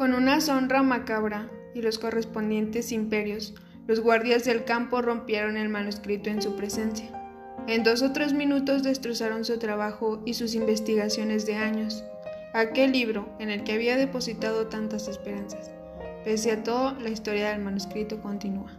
Con una sonra macabra y los correspondientes imperios, los guardias del campo rompieron el manuscrito en su presencia. En dos o tres minutos destrozaron su trabajo y sus investigaciones de años, aquel libro en el que había depositado tantas esperanzas. Pese a todo, la historia del manuscrito continúa.